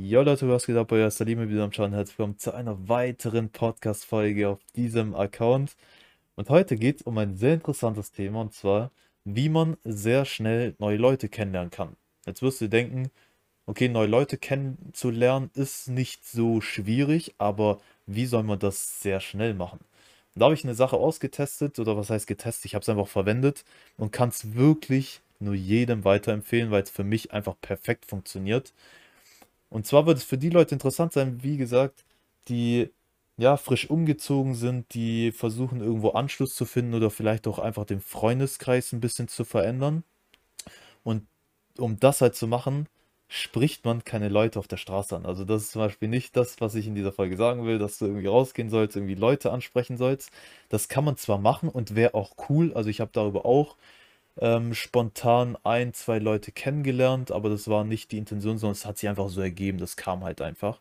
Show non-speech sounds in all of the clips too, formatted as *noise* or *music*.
Jo Leute, was geht ab? Euer Salime wieder am Schauen. Herzlich willkommen zu einer weiteren Podcast-Folge auf diesem Account. Und heute geht es um ein sehr interessantes Thema und zwar, wie man sehr schnell neue Leute kennenlernen kann. Jetzt wirst du denken, okay, neue Leute kennenzulernen ist nicht so schwierig, aber wie soll man das sehr schnell machen? Und da habe ich eine Sache ausgetestet, oder was heißt getestet? Ich habe es einfach verwendet und kann es wirklich nur jedem weiterempfehlen, weil es für mich einfach perfekt funktioniert. Und zwar wird es für die Leute interessant sein, wie gesagt, die ja frisch umgezogen sind, die versuchen irgendwo Anschluss zu finden oder vielleicht auch einfach den Freundeskreis ein bisschen zu verändern. Und um das halt zu machen, spricht man keine Leute auf der Straße an. Also das ist zum Beispiel nicht das, was ich in dieser Folge sagen will, dass du irgendwie rausgehen sollst, irgendwie Leute ansprechen sollst. Das kann man zwar machen und wäre auch cool. Also ich habe darüber auch ähm, spontan ein, zwei Leute kennengelernt, aber das war nicht die Intention, sondern es hat sich einfach so ergeben, das kam halt einfach.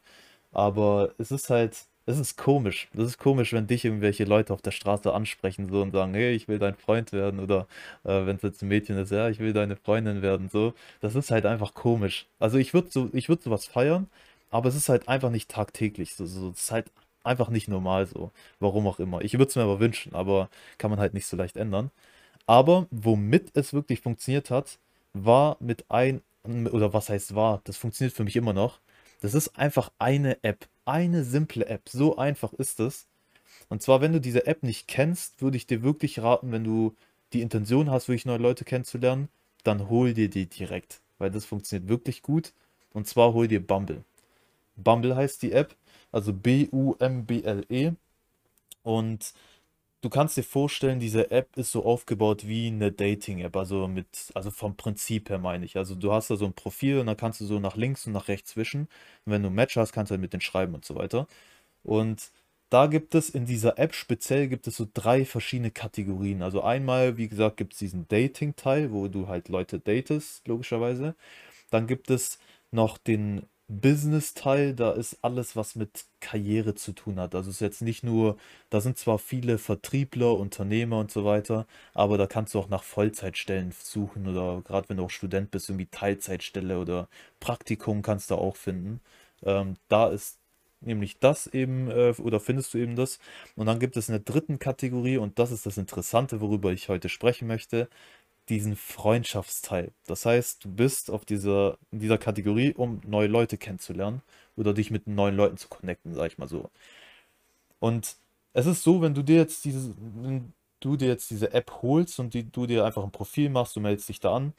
Aber es ist halt, es ist komisch. Das ist komisch, wenn dich irgendwelche Leute auf der Straße ansprechen so und sagen, hey, ich will dein Freund werden oder äh, wenn es jetzt ein Mädchen ist, ja, ich will deine Freundin werden, so. Das ist halt einfach komisch. Also ich würde so, ich würde sowas feiern, aber es ist halt einfach nicht tagtäglich so. so es ist halt einfach nicht normal so. Warum auch immer. Ich würde es mir aber wünschen, aber kann man halt nicht so leicht ändern. Aber womit es wirklich funktioniert hat, war mit ein, oder was heißt war, das funktioniert für mich immer noch. Das ist einfach eine App, eine simple App. So einfach ist es. Und zwar, wenn du diese App nicht kennst, würde ich dir wirklich raten, wenn du die Intention hast, wirklich neue Leute kennenzulernen, dann hol dir die direkt, weil das funktioniert wirklich gut. Und zwar hol dir Bumble. Bumble heißt die App, also B-U-M-B-L-E. Und du kannst dir vorstellen, diese App ist so aufgebaut wie eine Dating-App, also mit, also vom Prinzip her meine ich. Also du hast da so ein Profil und dann kannst du so nach links und nach rechts zwischen. Und wenn du ein Match hast, kannst du halt mit denen schreiben und so weiter. Und da gibt es in dieser App speziell gibt es so drei verschiedene Kategorien. Also einmal, wie gesagt, gibt es diesen Dating-Teil, wo du halt Leute datest, logischerweise. Dann gibt es noch den Business-Teil, da ist alles, was mit Karriere zu tun hat. Also es ist jetzt nicht nur, da sind zwar viele Vertriebler, Unternehmer und so weiter, aber da kannst du auch nach Vollzeitstellen suchen oder gerade wenn du auch Student bist, irgendwie Teilzeitstelle oder Praktikum kannst du auch finden. Ähm, da ist nämlich das eben, äh, oder findest du eben das. Und dann gibt es eine dritten Kategorie und das ist das Interessante, worüber ich heute sprechen möchte diesen Freundschaftsteil. Das heißt, du bist auf dieser, in dieser Kategorie, um neue Leute kennenzulernen oder dich mit neuen Leuten zu connecten, sag ich mal so. Und es ist so, wenn du dir jetzt diese, wenn du dir jetzt diese App holst und die, du dir einfach ein Profil machst, du meldest dich da an,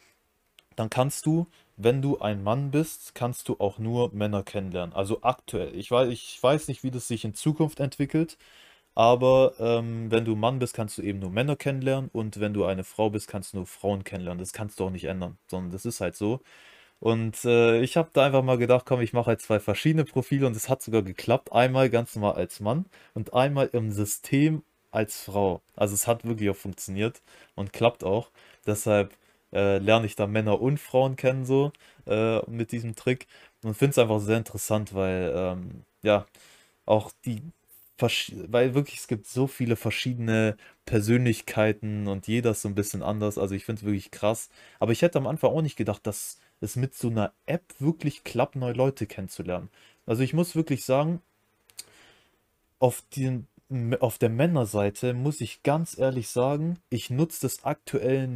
dann kannst du, wenn du ein Mann bist, kannst du auch nur Männer kennenlernen. Also aktuell. Ich weiß, ich weiß nicht, wie das sich in Zukunft entwickelt. Aber ähm, wenn du Mann bist, kannst du eben nur Männer kennenlernen und wenn du eine Frau bist, kannst du nur Frauen kennenlernen. Das kannst du auch nicht ändern, sondern das ist halt so. Und äh, ich habe da einfach mal gedacht, komm, ich mache halt zwei verschiedene Profile und es hat sogar geklappt. Einmal ganz normal als Mann und einmal im System als Frau. Also es hat wirklich auch funktioniert und klappt auch. Deshalb äh, lerne ich da Männer und Frauen kennen so äh, mit diesem Trick und finde es einfach sehr interessant, weil ähm, ja auch die weil wirklich es gibt so viele verschiedene Persönlichkeiten und jeder ist so ein bisschen anders. Also ich finde es wirklich krass. Aber ich hätte am Anfang auch nicht gedacht, dass es mit so einer App wirklich klappt, neue Leute kennenzulernen. Also ich muss wirklich sagen, auf, den, auf der Männerseite muss ich ganz ehrlich sagen, ich nutze das aktuell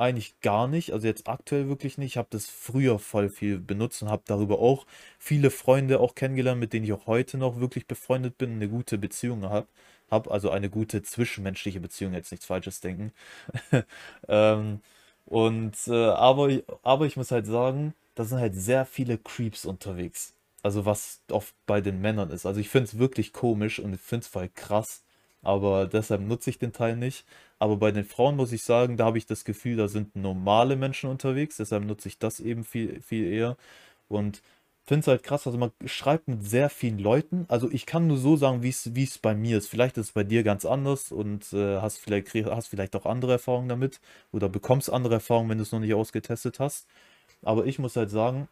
eigentlich gar nicht, also jetzt aktuell wirklich nicht. Ich habe das früher voll viel benutzt und habe darüber auch viele Freunde auch kennengelernt, mit denen ich auch heute noch wirklich befreundet bin, eine gute Beziehung habe. Hab also eine gute zwischenmenschliche Beziehung, jetzt nichts Falsches denken. *laughs* ähm, und äh, aber, aber ich muss halt sagen, da sind halt sehr viele Creeps unterwegs. Also was oft bei den Männern ist. Also ich finde es wirklich komisch und ich finde es voll krass. Aber deshalb nutze ich den Teil nicht. Aber bei den Frauen muss ich sagen, da habe ich das Gefühl, da sind normale Menschen unterwegs. Deshalb nutze ich das eben viel, viel eher. Und finde es halt krass, also man schreibt mit sehr vielen Leuten. Also ich kann nur so sagen, wie es bei mir ist. Vielleicht ist es bei dir ganz anders und äh, hast, vielleicht, hast vielleicht auch andere Erfahrungen damit oder bekommst andere Erfahrungen, wenn du es noch nicht ausgetestet hast. Aber ich muss halt sagen,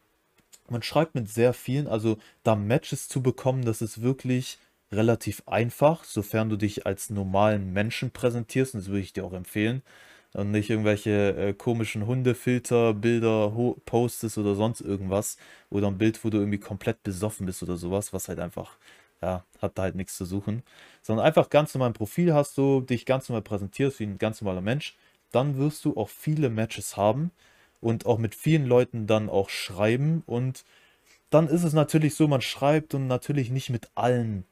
man schreibt mit sehr vielen, also da Matches zu bekommen, das ist wirklich relativ einfach, sofern du dich als normalen Menschen präsentierst, und das würde ich dir auch empfehlen. und nicht irgendwelche äh, komischen Hundefilter, Bilder postest oder sonst irgendwas oder ein Bild, wo du irgendwie komplett besoffen bist oder sowas, was halt einfach, ja, hat da halt nichts zu suchen, sondern einfach ganz normal ein Profil hast du, dich ganz normal präsentierst wie ein ganz normaler Mensch, dann wirst du auch viele Matches haben und auch mit vielen Leuten dann auch schreiben und dann ist es natürlich so, man schreibt und natürlich nicht mit allen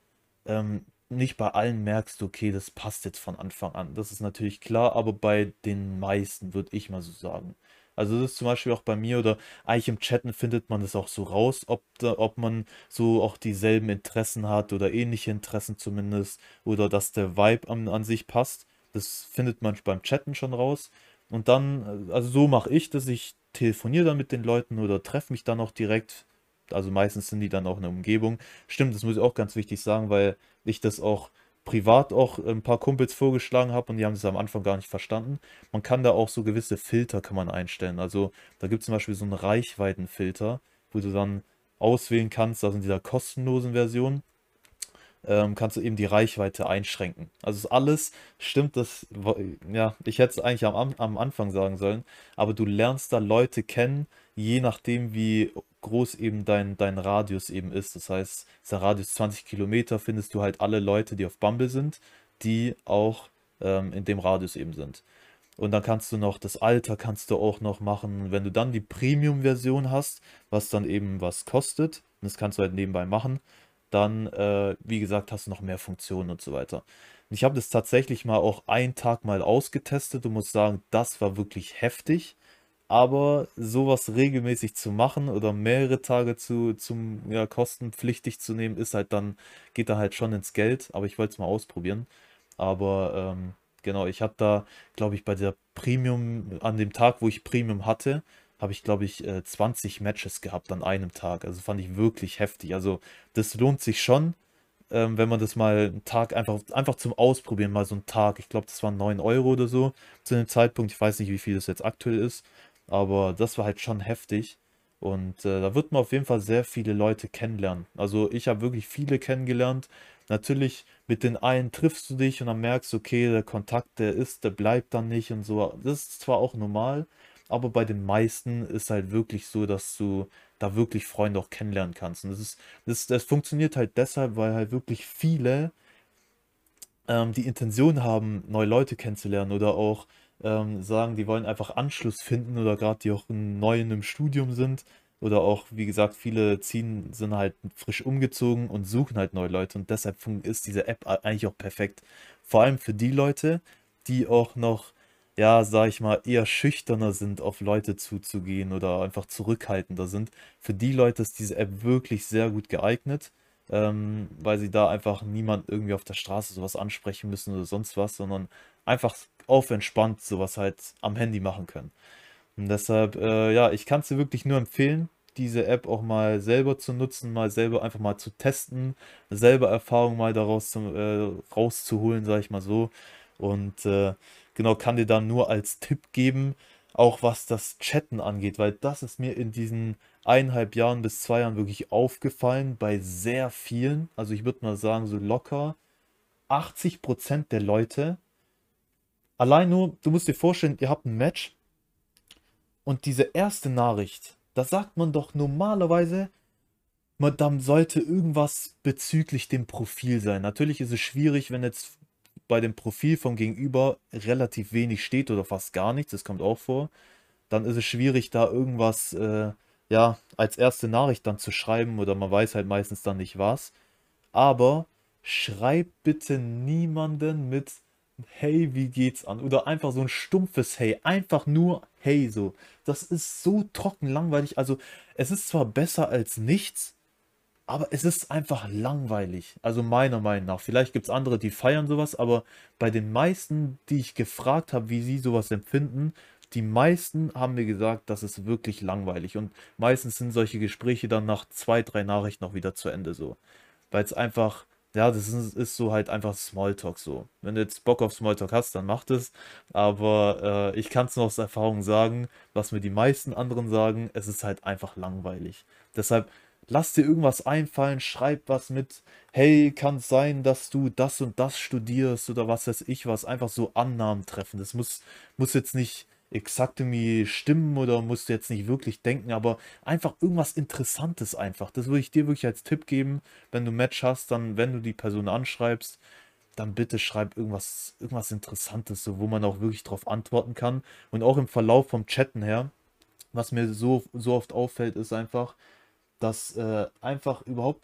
ähm, nicht bei allen merkst du, okay, das passt jetzt von Anfang an. Das ist natürlich klar, aber bei den meisten würde ich mal so sagen. Also das ist zum Beispiel auch bei mir oder eigentlich im Chatten findet man das auch so raus, ob, ob man so auch dieselben Interessen hat oder ähnliche Interessen zumindest oder dass der Vibe an, an sich passt. Das findet man beim Chatten schon raus. Und dann, also so mache ich das, ich telefoniere dann mit den Leuten oder treffe mich dann auch direkt also meistens sind die dann auch in der Umgebung. Stimmt, das muss ich auch ganz wichtig sagen, weil ich das auch privat auch ein paar Kumpels vorgeschlagen habe und die haben das am Anfang gar nicht verstanden. Man kann da auch so gewisse Filter kann man einstellen. Also da gibt es zum Beispiel so einen Reichweitenfilter, wo du dann auswählen kannst, also in dieser kostenlosen Version, ähm, kannst du eben die Reichweite einschränken. Also alles stimmt das, ja, ich hätte es eigentlich am, am Anfang sagen sollen, aber du lernst da Leute kennen, je nachdem, wie groß eben dein, dein Radius eben ist. Das heißt, der Radius 20 Kilometer, findest du halt alle Leute, die auf Bumble sind, die auch ähm, in dem Radius eben sind. Und dann kannst du noch das Alter kannst du auch noch machen. Wenn du dann die Premium-Version hast, was dann eben was kostet, das kannst du halt nebenbei machen, dann, äh, wie gesagt, hast du noch mehr Funktionen und so weiter. ich habe das tatsächlich mal auch einen Tag mal ausgetestet und muss sagen, das war wirklich heftig. Aber sowas regelmäßig zu machen oder mehrere Tage zu, zum ja, kostenpflichtig zu nehmen, ist halt dann, geht dann halt schon ins Geld. Aber ich wollte es mal ausprobieren. Aber ähm, genau, ich habe da, glaube ich, bei der Premium, an dem Tag, wo ich Premium hatte, habe ich, glaube ich, 20 äh, Matches gehabt an einem Tag. Also fand ich wirklich heftig. Also das lohnt sich schon, ähm, wenn man das mal einen Tag einfach, einfach zum Ausprobieren, mal so einen Tag. Ich glaube, das waren 9 Euro oder so zu dem Zeitpunkt. Ich weiß nicht, wie viel das jetzt aktuell ist. Aber das war halt schon heftig. Und äh, da wird man auf jeden Fall sehr viele Leute kennenlernen. Also ich habe wirklich viele kennengelernt. Natürlich mit den einen triffst du dich und dann merkst du, okay, der Kontakt, der ist, der bleibt dann nicht und so. Das ist zwar auch normal, aber bei den meisten ist halt wirklich so, dass du da wirklich Freunde auch kennenlernen kannst. Und das ist, das, das funktioniert halt deshalb, weil halt wirklich viele ähm, die Intention haben, neue Leute kennenzulernen oder auch ähm, sagen, die wollen einfach Anschluss finden oder gerade die auch neu in einem Studium sind oder auch, wie gesagt, viele ziehen, sind halt frisch umgezogen und suchen halt neue Leute und deshalb ist diese App eigentlich auch perfekt. Vor allem für die Leute, die auch noch, ja, sag ich mal, eher schüchterner sind, auf Leute zuzugehen oder einfach zurückhaltender sind. Für die Leute ist diese App wirklich sehr gut geeignet, ähm, weil sie da einfach niemand irgendwie auf der Straße sowas ansprechen müssen oder sonst was, sondern einfach auf entspannt sowas halt am Handy machen können. Und deshalb, äh, ja, ich kann es dir wirklich nur empfehlen, diese App auch mal selber zu nutzen, mal selber einfach mal zu testen, selber Erfahrungen mal daraus zu, äh, rauszuholen, sage ich mal so. Und äh, genau, kann dir dann nur als Tipp geben, auch was das Chatten angeht, weil das ist mir in diesen eineinhalb Jahren bis zwei Jahren wirklich aufgefallen bei sehr vielen. Also ich würde mal sagen, so locker 80% der Leute Allein nur, du musst dir vorstellen, ihr habt ein Match und diese erste Nachricht, da sagt man doch normalerweise, man, sollte irgendwas bezüglich dem Profil sein. Natürlich ist es schwierig, wenn jetzt bei dem Profil vom Gegenüber relativ wenig steht oder fast gar nichts, das kommt auch vor. Dann ist es schwierig, da irgendwas, äh, ja, als erste Nachricht dann zu schreiben oder man weiß halt meistens dann nicht was. Aber schreib bitte niemanden mit hey, wie geht's an? Oder einfach so ein stumpfes Hey, einfach nur Hey so. Das ist so trocken langweilig. Also es ist zwar besser als nichts, aber es ist einfach langweilig. Also meiner Meinung nach. Vielleicht gibt es andere, die feiern sowas, aber bei den meisten, die ich gefragt habe, wie sie sowas empfinden, die meisten haben mir gesagt, das ist wirklich langweilig. Und meistens sind solche Gespräche dann nach zwei, drei Nachrichten noch wieder zu Ende so. Weil es einfach ja, das ist, ist, so halt einfach Smalltalk so. Wenn du jetzt Bock auf Smalltalk hast, dann mach das. Aber äh, ich kann es nur aus Erfahrung sagen, was mir die meisten anderen sagen, es ist halt einfach langweilig. Deshalb lass dir irgendwas einfallen, schreib was mit, hey, kann es sein, dass du das und das studierst oder was weiß ich was, einfach so Annahmen treffen. Das muss, muss jetzt nicht exakt irgendwie stimmen oder musst du jetzt nicht wirklich denken, aber einfach irgendwas Interessantes einfach. Das würde ich dir wirklich als Tipp geben, wenn du ein Match hast, dann, wenn du die Person anschreibst, dann bitte schreib irgendwas, irgendwas Interessantes, so, wo man auch wirklich darauf antworten kann. Und auch im Verlauf vom Chatten her, was mir so, so oft auffällt, ist einfach, dass äh, einfach überhaupt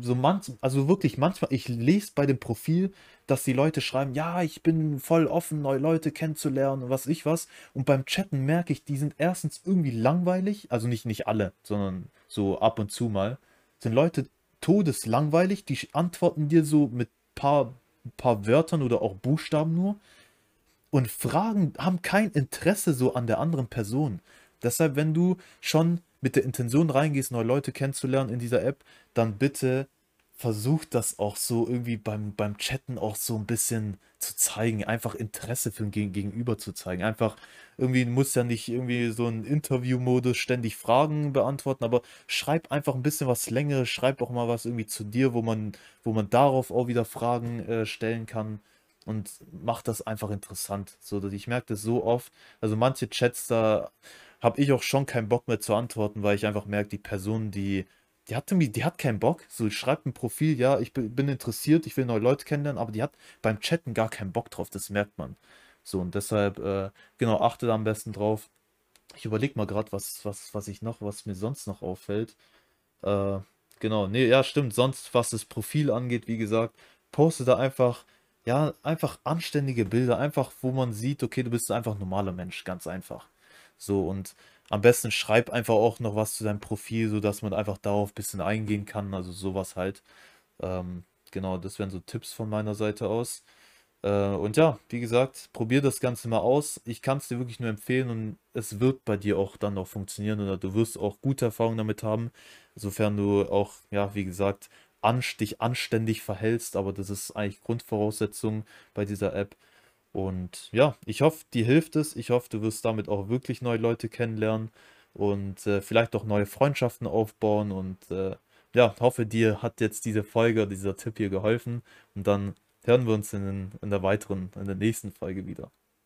so manch, also wirklich manchmal, ich lese bei dem Profil, dass die Leute schreiben, ja, ich bin voll offen, neue Leute kennenzulernen und was ich was. Und beim Chatten merke ich, die sind erstens irgendwie langweilig, also nicht, nicht alle, sondern so ab und zu mal, sind Leute todeslangweilig, die antworten dir so mit paar, paar Wörtern oder auch Buchstaben nur und Fragen haben kein Interesse so an der anderen Person. Deshalb, wenn du schon mit der Intention reingehst, neue Leute kennenzulernen in dieser App, dann bitte versuch das auch so irgendwie beim, beim Chatten auch so ein bisschen zu zeigen, einfach Interesse für den Gegenüber zu zeigen. Einfach irgendwie, du musst ja nicht irgendwie so einen Interview-Modus ständig Fragen beantworten, aber schreib einfach ein bisschen was Längeres, schreib auch mal was irgendwie zu dir, wo man, wo man darauf auch wieder Fragen äh, stellen kann und mach das einfach interessant. So, ich merke das so oft. Also manche Chats da habe ich auch schon keinen Bock mehr zu antworten, weil ich einfach merke, die Person, die, die hat irgendwie, die hat keinen Bock. So, schreibt ein Profil, ja, ich bin interessiert, ich will neue Leute kennenlernen, aber die hat beim Chatten gar keinen Bock drauf, das merkt man. So, und deshalb, äh, genau, achte da am besten drauf. Ich überlege mal gerade, was, was, was ich noch, was mir sonst noch auffällt. Äh, genau, nee, ja, stimmt. Sonst, was das Profil angeht, wie gesagt, poste da einfach, ja, einfach anständige Bilder, einfach, wo man sieht, okay, du bist einfach ein normaler Mensch, ganz einfach. So, und am besten schreib einfach auch noch was zu deinem Profil, sodass man einfach darauf ein bisschen eingehen kann. Also sowas halt. Ähm, genau, das wären so Tipps von meiner Seite aus. Äh, und ja, wie gesagt, probier das Ganze mal aus. Ich kann es dir wirklich nur empfehlen und es wird bei dir auch dann noch funktionieren oder du wirst auch gute Erfahrungen damit haben, sofern du auch, ja, wie gesagt, dich anständig verhältst. Aber das ist eigentlich Grundvoraussetzung bei dieser App. Und ja, ich hoffe, dir hilft es. Ich hoffe, du wirst damit auch wirklich neue Leute kennenlernen und äh, vielleicht auch neue Freundschaften aufbauen. Und äh, ja, hoffe, dir hat jetzt diese Folge, dieser Tipp hier geholfen. Und dann hören wir uns in, in der weiteren, in der nächsten Folge wieder.